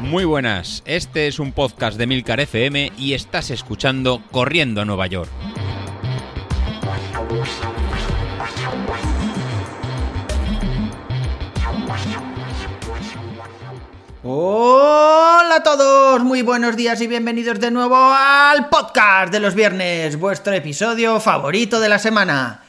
Muy buenas, este es un podcast de Milcar FM y estás escuchando Corriendo a Nueva York. Hola a todos, muy buenos días y bienvenidos de nuevo al podcast de los viernes, vuestro episodio favorito de la semana.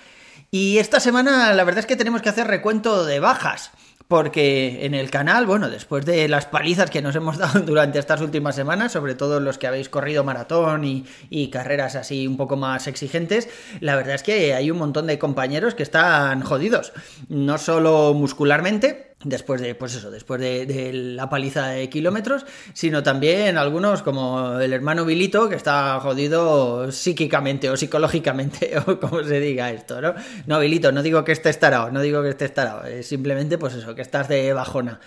Y esta semana la verdad es que tenemos que hacer recuento de bajas porque en el canal, bueno, después de las palizas que nos hemos dado durante estas últimas semanas, sobre todo los que habéis corrido maratón y, carreras así un poco más exigentes, la verdad es que hay un montón de compañeros que están jodidos, no solo muscularmente, después de, pues eso, después de, la paliza de kilómetros, sino también algunos como el hermano Vilito, que está jodido psíquicamente o psicológicamente, o como se diga esto, ¿no? No, Vilito, no digo que esté estarado, no digo que esté estarado, es simplemente pues eso, que estás de bajona.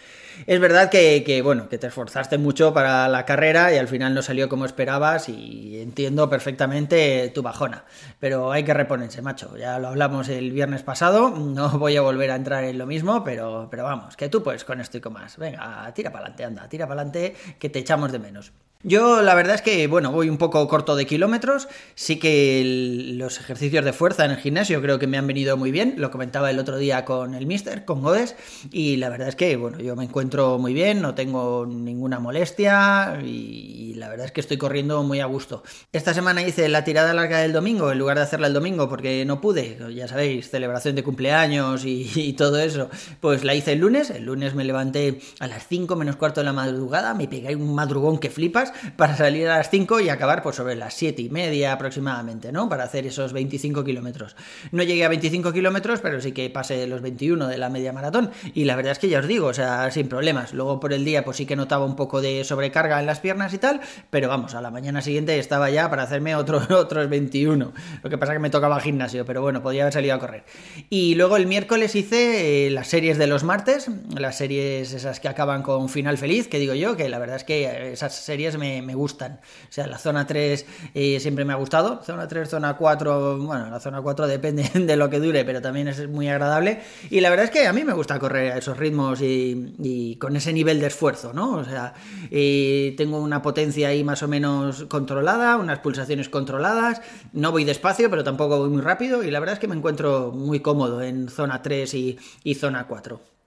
Es verdad que, bueno, que te esforzaste mucho para la carrera y al final no salió como esperabas y entiendo perfectamente tu bajona. Pero hay que reponerse, macho. Ya lo hablamos el viernes pasado, no voy a volver a entrar en lo mismo, pero, pero vamos, que tú puedes con esto y con más. Venga, tira para adelante, anda, tira para adelante, que te echamos de menos. Yo la verdad es que, bueno, voy un poco corto de kilómetros, sí que los ejercicios de fuerza en el gimnasio creo que me han venido muy bien, lo comentaba el otro día con el mister, con Godes, y la verdad es que, bueno, yo me encuentro muy bien, no tengo ninguna molestia y, la verdad es que estoy corriendo muy a gusto. Esta semana hice la tirada larga del domingo en lugar de hacerla el domingo porque no pude, ya sabéis, celebración de cumpleaños y, y todo eso, pues la hice el lunes, el lunes me levanté a las 5 menos cuarto de la madrugada, me pegué un madrugón que flipas, para salir a las 5 y acabar pues sobre las 7 y media aproximadamente, ¿no? Para hacer esos 25 kilómetros. No llegué a 25 kilómetros, pero sí que pasé los 21 de la media maratón y la verdad es que ya os digo, o sea, sin problemas. Luego por el día pues sí que notaba un poco de sobrecarga en las piernas y tal, pero vamos, a la mañana siguiente estaba ya para hacerme otro, otros 21. Lo que pasa que me tocaba gimnasio, pero bueno, podía haber salido a correr. Y luego el miércoles hice eh, las series de los martes, las series esas que acaban con final feliz, que digo yo, que la verdad es que esas series me, gustan. O sea, la zona 3 eh, siempre me ha gustado. Zona 3, zona 4, bueno, la zona 4 depende de lo que dure, pero también es muy agradable. Y la verdad es que a mí me gusta correr a esos ritmos y, con ese nivel de esfuerzo, ¿no? O sea, eh, tengo una potencia ahí más o menos controlada, unas pulsaciones controladas. No voy despacio, pero tampoco voy muy rápido. Y la verdad es que me encuentro muy cómodo en zona 3 y, y zona 4.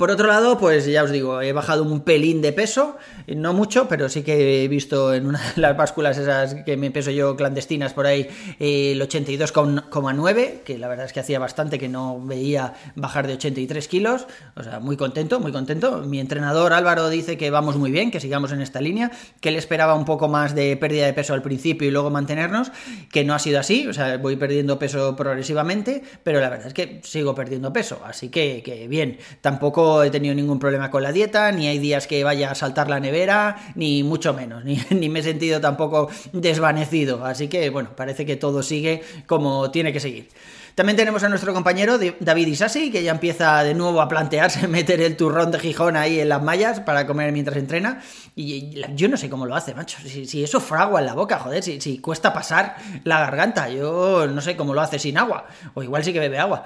Por otro lado, pues ya os digo, he bajado un pelín de peso, no mucho, pero sí que he visto en una de las básculas esas que me peso yo clandestinas por ahí el 82,9, que la verdad es que hacía bastante que no veía bajar de 83 kilos, o sea, muy contento, muy contento. Mi entrenador Álvaro dice que vamos muy bien, que sigamos en esta línea, que él esperaba un poco más de pérdida de peso al principio y luego mantenernos, que no ha sido así, o sea, voy perdiendo peso progresivamente, pero la verdad es que sigo perdiendo peso, así que, que bien, tampoco he tenido ningún problema con la dieta, ni hay días que vaya a saltar la nevera, ni mucho menos, ni, ni, me he sentido tampoco desvanecido. Así que, bueno, parece que todo sigue como tiene que seguir. También tenemos a nuestro compañero David Isasi, que ya empieza de nuevo a plantearse meter el turrón de Gijón ahí en las mallas para comer mientras entrena. Y yo no sé cómo lo hace, macho. Si, eso fragua en la boca, joder, si, si cuesta pasar la garganta, yo no sé cómo lo hace sin agua. O igual sí que bebe agua.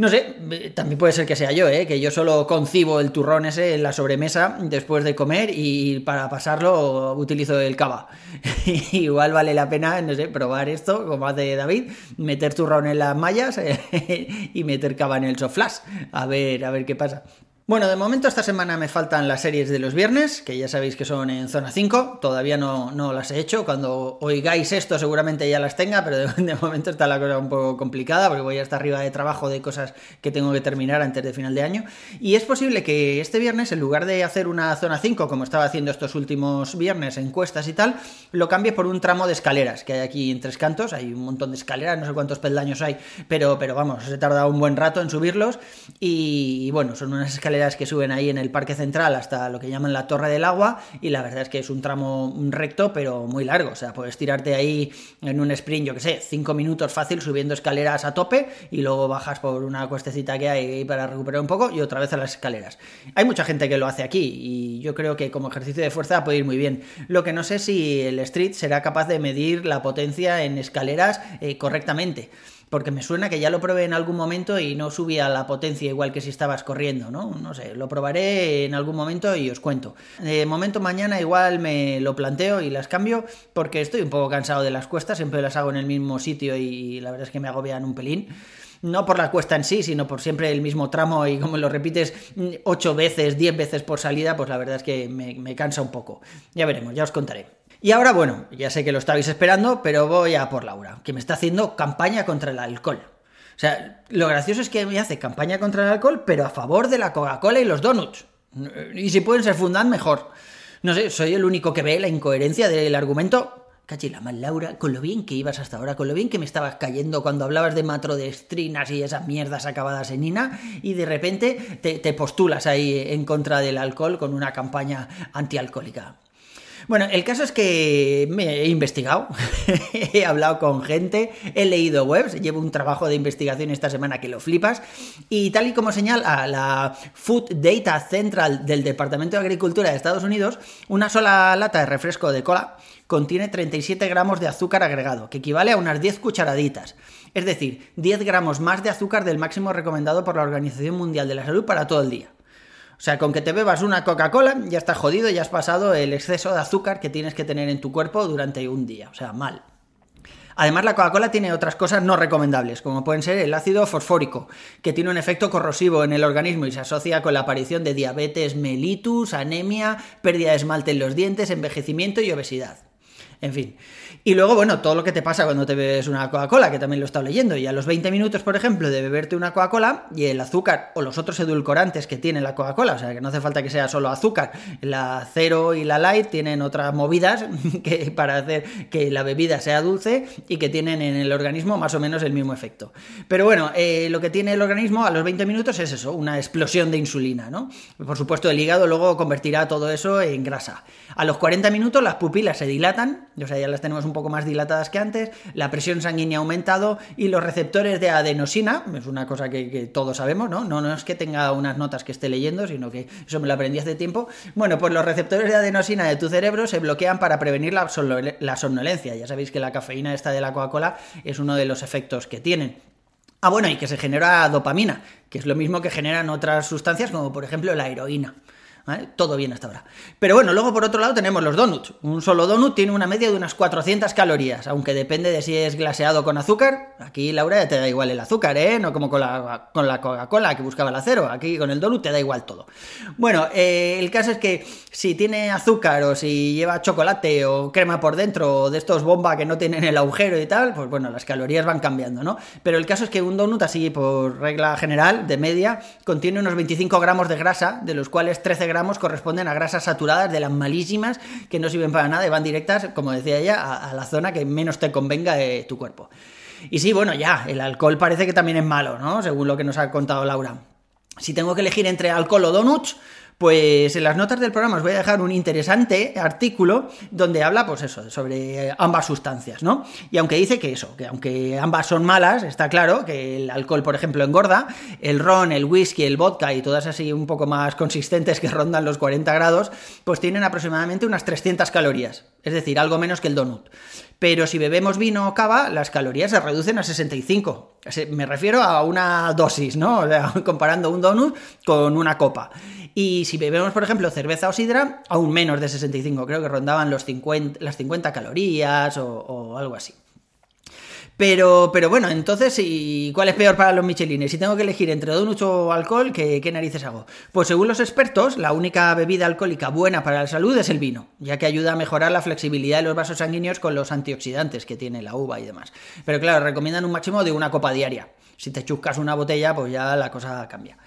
No sé, también puede ser que sea yo, ¿eh? que yo solo concibo el turrón ese en la sobremesa después de comer y para pasarlo utilizo el cava. Igual vale la pena, no sé, probar esto, como hace David, meter turrón en las mallas y meter cava en el soflash. A ver, a ver qué pasa. Bueno, de momento esta semana me faltan las series de los viernes, que ya sabéis que son en zona 5, todavía no, no las he hecho, cuando oigáis esto seguramente ya las tenga, pero de, momento está la cosa un poco complicada porque voy hasta arriba de trabajo de cosas que tengo que terminar antes de final de año. Y es posible que este viernes, en lugar de hacer una zona 5, como estaba haciendo estos últimos viernes, encuestas y tal, lo cambie por un tramo de escaleras que hay aquí en Tres Cantos, hay un montón de escaleras, no sé cuántos peldaños hay, pero, pero vamos, he tardado un buen rato en subirlos. Y bueno, son unas escaleras que suben ahí en el Parque Central hasta lo que llaman la Torre del Agua y la verdad es que es un tramo recto pero muy largo, o sea, puedes tirarte ahí en un sprint, yo que sé, cinco minutos fácil subiendo escaleras a tope y luego bajas por una cuestecita que hay para recuperar un poco y otra vez a las escaleras. Hay mucha gente que lo hace aquí y yo creo que como ejercicio de fuerza puede ir muy bien. Lo que no sé si el street será capaz de medir la potencia en escaleras eh, correctamente. Porque me suena que ya lo probé en algún momento y no subía la potencia igual que si estabas corriendo, ¿no? No sé, lo probaré en algún momento y os cuento. De momento mañana igual me lo planteo y las cambio porque estoy un poco cansado de las cuestas, siempre las hago en el mismo sitio y la verdad es que me agobian un pelín no por la cuesta en sí, sino por siempre el mismo tramo y como lo repites ocho veces, diez veces por salida, pues la verdad es que me, me cansa un poco. Ya veremos, ya os contaré. Y ahora, bueno, ya sé que lo estabais esperando, pero voy a por Laura, que me está haciendo campaña contra el alcohol. O sea, lo gracioso es que me hace campaña contra el alcohol, pero a favor de la Coca-Cola y los donuts. Y si pueden ser fundan, mejor. No sé, soy el único que ve la incoherencia del argumento. Cachila mal, Laura, con lo bien que ibas hasta ahora, con lo bien que me estabas cayendo cuando hablabas de matrodestrinas y esas mierdas acabadas en INA, y de repente te, te postulas ahí en contra del alcohol con una campaña antialcohólica. Bueno, el caso es que me he investigado, he hablado con gente, he leído webs, llevo un trabajo de investigación esta semana que lo flipas, y tal y como señala la Food Data Central del Departamento de Agricultura de Estados Unidos, una sola lata de refresco de cola contiene 37 gramos de azúcar agregado, que equivale a unas 10 cucharaditas. Es decir, 10 gramos más de azúcar del máximo recomendado por la Organización Mundial de la Salud para todo el día. O sea, con que te bebas una Coca-Cola ya estás jodido, ya has pasado el exceso de azúcar que tienes que tener en tu cuerpo durante un día. O sea, mal. Además, la Coca-Cola tiene otras cosas no recomendables, como pueden ser el ácido fosfórico, que tiene un efecto corrosivo en el organismo y se asocia con la aparición de diabetes mellitus, anemia, pérdida de esmalte en los dientes, envejecimiento y obesidad. En fin. Y luego, bueno, todo lo que te pasa cuando te bebes una Coca-Cola, que también lo he estado leyendo, y a los 20 minutos, por ejemplo, de beberte una Coca-Cola, y el azúcar o los otros edulcorantes que tiene la Coca-Cola, o sea, que no hace falta que sea solo azúcar, la cero y la light tienen otras movidas que, para hacer que la bebida sea dulce y que tienen en el organismo más o menos el mismo efecto. Pero bueno, eh, lo que tiene el organismo a los 20 minutos es eso, una explosión de insulina, ¿no? Por supuesto, el hígado luego convertirá todo eso en grasa. A los 40 minutos las pupilas se dilatan, o sea, ya las tenemos un poco más dilatadas que antes, la presión sanguínea ha aumentado y los receptores de adenosina, es una cosa que, todos sabemos, ¿no? ¿no? No es que tenga unas notas que esté leyendo, sino que eso me lo aprendí hace tiempo. Bueno, pues los receptores de adenosina de tu cerebro se bloquean para prevenir la, somnolencia. Ya sabéis que la cafeína esta de la Coca-Cola es uno de los efectos que tienen. Ah, bueno, y que se genera dopamina, que es lo mismo que generan otras sustancias como por ejemplo la heroína. Todo bien hasta ahora. Pero bueno, luego por otro lado tenemos los donuts. Un solo donut tiene una media de unas 400 calorías, aunque depende de si es glaseado con azúcar. Aquí, Laura, ya te da igual el azúcar, ¿eh? No como con la, con la Coca-Cola que buscaba el acero. Aquí con el donut te da igual todo. Bueno, eh, el caso es que si tiene azúcar o si lleva chocolate o crema por dentro o de estos bomba que no tienen el agujero y tal, pues bueno, las calorías van cambiando, ¿no? Pero el caso es que un donut, así por regla general, de media, contiene unos 25 gramos de grasa, de los cuales 13 gramos corresponden a grasas saturadas de las malísimas que no sirven para nada y van directas, como decía ella, a, la zona que menos te convenga de tu cuerpo. Y sí, bueno, ya, el alcohol parece que también es malo, ¿no? Según lo que nos ha contado Laura. Si tengo que elegir entre alcohol o donuts, pues en las notas del programa os voy a dejar un interesante artículo donde habla, pues eso, sobre ambas sustancias, ¿no? Y aunque dice que eso, que aunque ambas son malas, está claro que el alcohol, por ejemplo, engorda, el ron, el whisky, el vodka y todas así un poco más consistentes que rondan los 40 grados, pues tienen aproximadamente unas 300 calorías, es decir, algo menos que el donut. Pero si bebemos vino o cava, las calorías se reducen a 65. Me refiero a una dosis, ¿no? O sea, comparando un donut con una copa. Y si bebemos, por ejemplo, cerveza o sidra, aún menos de 65, creo que rondaban los 50, las 50 calorías o, algo así. Pero, pero bueno, entonces, ¿y cuál es peor para los michelines? Si tengo que elegir entre donuts o alcohol, ¿qué, ¿qué, narices hago? Pues según los expertos, la única bebida alcohólica buena para la salud es el vino, ya que ayuda a mejorar la flexibilidad de los vasos sanguíneos con los antioxidantes que tiene la uva y demás. Pero claro, recomiendan un máximo de una copa diaria. Si te chuscas una botella, pues ya la cosa cambia.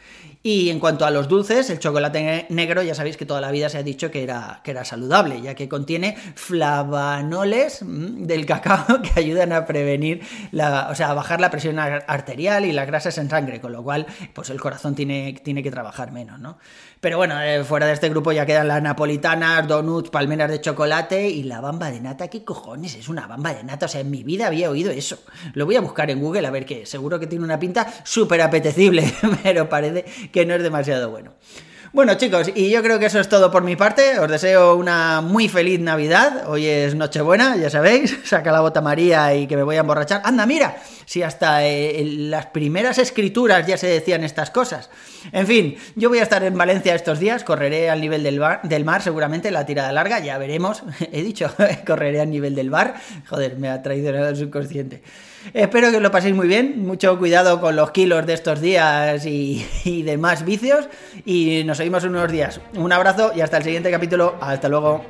Y en cuanto a los dulces, el chocolate negro ya sabéis que toda la vida se ha dicho que era, que era saludable, ya que contiene flavanoles mm, del cacao que ayudan a prevenir, la, o sea, a bajar la presión arterial y las grasas en sangre, con lo cual pues el corazón tiene, tiene que trabajar menos, ¿no? Pero bueno, eh, fuera de este grupo ya quedan las napolitanas, donuts, palmeras de chocolate y la bamba de nata. ¿Qué cojones es una bamba de nata? O sea, en mi vida había oído eso. Lo voy a buscar en Google a ver qué. Seguro que tiene una pinta súper apetecible, pero parece que no es demasiado bueno. Bueno chicos, y yo creo que eso es todo por mi parte. Os deseo una muy feliz Navidad. Hoy es Nochebuena, ya sabéis. Saca la bota María y que me voy a emborrachar. Anda, mira, si hasta eh, las primeras escrituras ya se decían estas cosas. En fin, yo voy a estar en Valencia estos días. Correré al nivel del, del mar, seguramente, la tirada larga. Ya veremos. He dicho, correré al nivel del bar. Joder, me ha traído el subconsciente. Espero que lo paséis muy bien. Mucho cuidado con los kilos de estos días y, y demás vicios. Y nos seguimos unos días. Un abrazo y hasta el siguiente capítulo. Hasta luego.